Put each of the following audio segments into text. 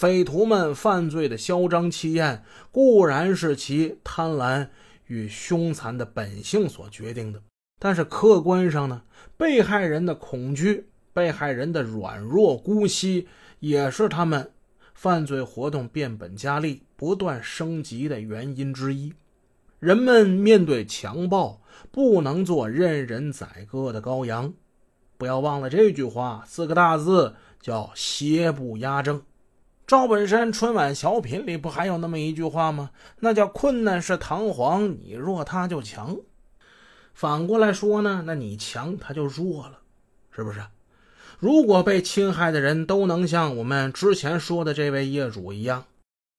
匪徒们犯罪的嚣张气焰，固然是其贪婪与凶残的本性所决定的，但是客观上呢，被害人的恐惧、被害人的软弱姑息，也是他们犯罪活动变本加厉、不断升级的原因之一。人们面对强暴，不能做任人宰割的羔羊。不要忘了这句话，四个大字叫“邪不压正”。赵本山春晚小品里不还有那么一句话吗？那叫“困难是弹簧，你弱他就强”。反过来说呢，那你强他就弱了，是不是？如果被侵害的人都能像我们之前说的这位业主一样，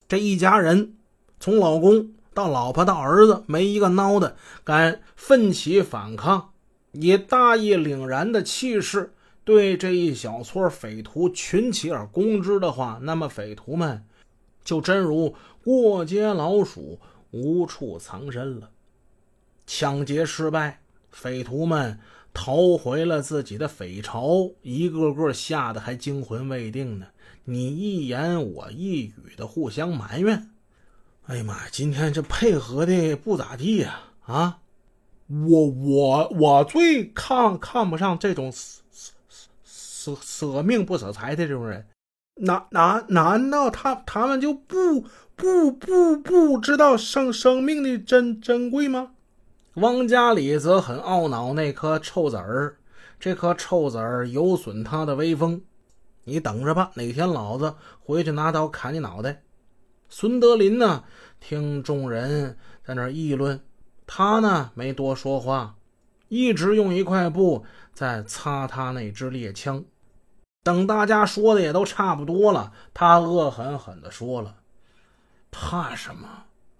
这一家人从老公到老婆到儿子，没一个孬的，敢奋起反抗，以大义凛然的气势。对这一小撮匪徒群起而攻之的话，那么匪徒们就真如过街老鼠，无处藏身了。抢劫失败，匪徒们逃回了自己的匪巢，一个个吓得还惊魂未定呢。你一言我一语的互相埋怨。哎呀妈呀，今天这配合的不咋地呀！啊，我我我最看看不上这种。舍舍命不舍财的这种人，难难难道他他们就不不不不知道生生命的珍珍贵吗？汪家里则很懊恼那颗臭子儿，这颗臭子儿有损他的威风。你等着吧，哪天老子回去拿刀砍你脑袋！孙德林呢？听众人在那议论，他呢没多说话，一直用一块布在擦他那支猎枪。等大家说的也都差不多了，他恶狠狠地说了：“怕什么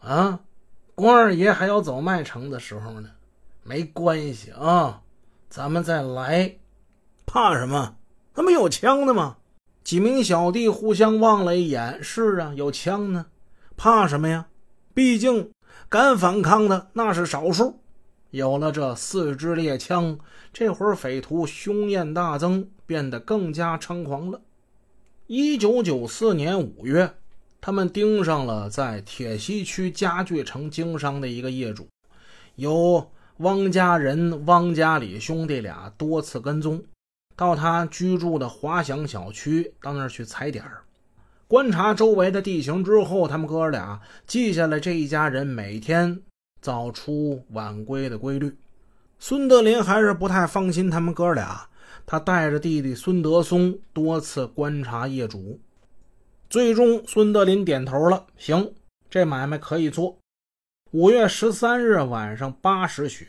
啊？关二爷还要走麦城的时候呢，没关系啊，咱们再来。怕什么？他们有枪的吗？”几名小弟互相望了一眼：“是啊，有枪呢，怕什么呀？毕竟敢反抗的那是少数。有了这四支猎枪，这会儿匪徒凶焰大增。”变得更加猖狂了。一九九四年五月，他们盯上了在铁西区家具城经商的一个业主，由汪家人、汪家里兄弟俩多次跟踪，到他居住的华翔小区，到那儿去踩点儿，观察周围的地形之后，他们哥俩记下了这一家人每天早出晚归的规律。孙德林还是不太放心他们哥俩。他带着弟弟孙德松多次观察业主，最终孙德林点头了，行，这买卖可以做。五月十三日晚上八时许，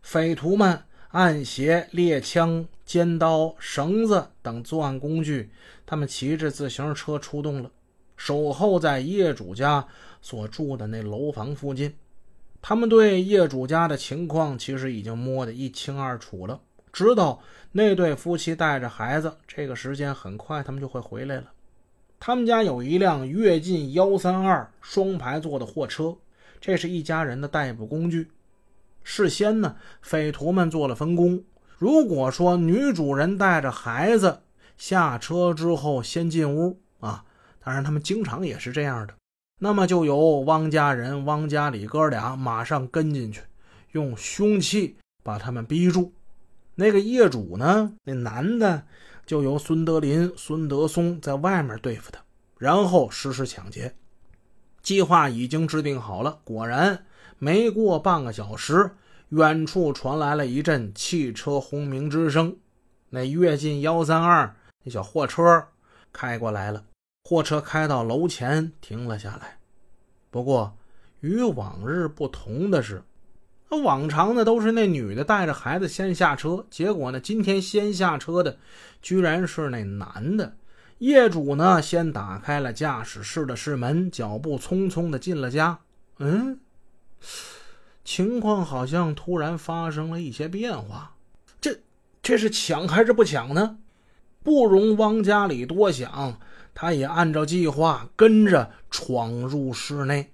匪徒们按携猎枪、尖刀、绳子等作案工具，他们骑着自行车出动了，守候在业主家所住的那楼房附近。他们对业主家的情况其实已经摸得一清二楚了。知道那对夫妻带着孩子，这个时间很快他们就会回来了。他们家有一辆跃进幺三二双排座的货车，这是一家人的代步工具。事先呢，匪徒们做了分工。如果说女主人带着孩子下车之后先进屋啊，当然他们经常也是这样的，那么就由汪家人、汪家里哥俩马上跟进去，用凶器把他们逼住。那个业主呢？那男的就由孙德林、孙德松在外面对付他，然后实施抢劫。计划已经制定好了。果然，没过半个小时，远处传来了一阵汽车轰鸣之声。那跃进幺三二那小货车开过来了，货车开到楼前停了下来。不过，与往日不同的是。往常呢，都是那女的带着孩子先下车，结果呢，今天先下车的居然是那男的。业主呢，先打开了驾驶室的室门，脚步匆匆的进了家。嗯，情况好像突然发生了一些变化。这这是抢还是不抢呢？不容汪家里多想，他也按照计划跟着闯入室内。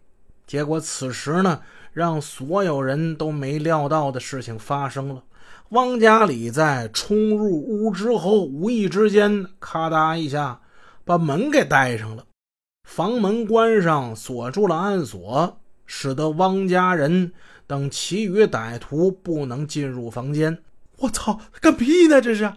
结果此时呢。让所有人都没料到的事情发生了。汪家里在冲入屋之后，无意之间咔嗒一下把门给带上了。房门关上，锁住了暗锁，使得汪家人等其余歹徒不能进入房间。我操，干屁呢？这是！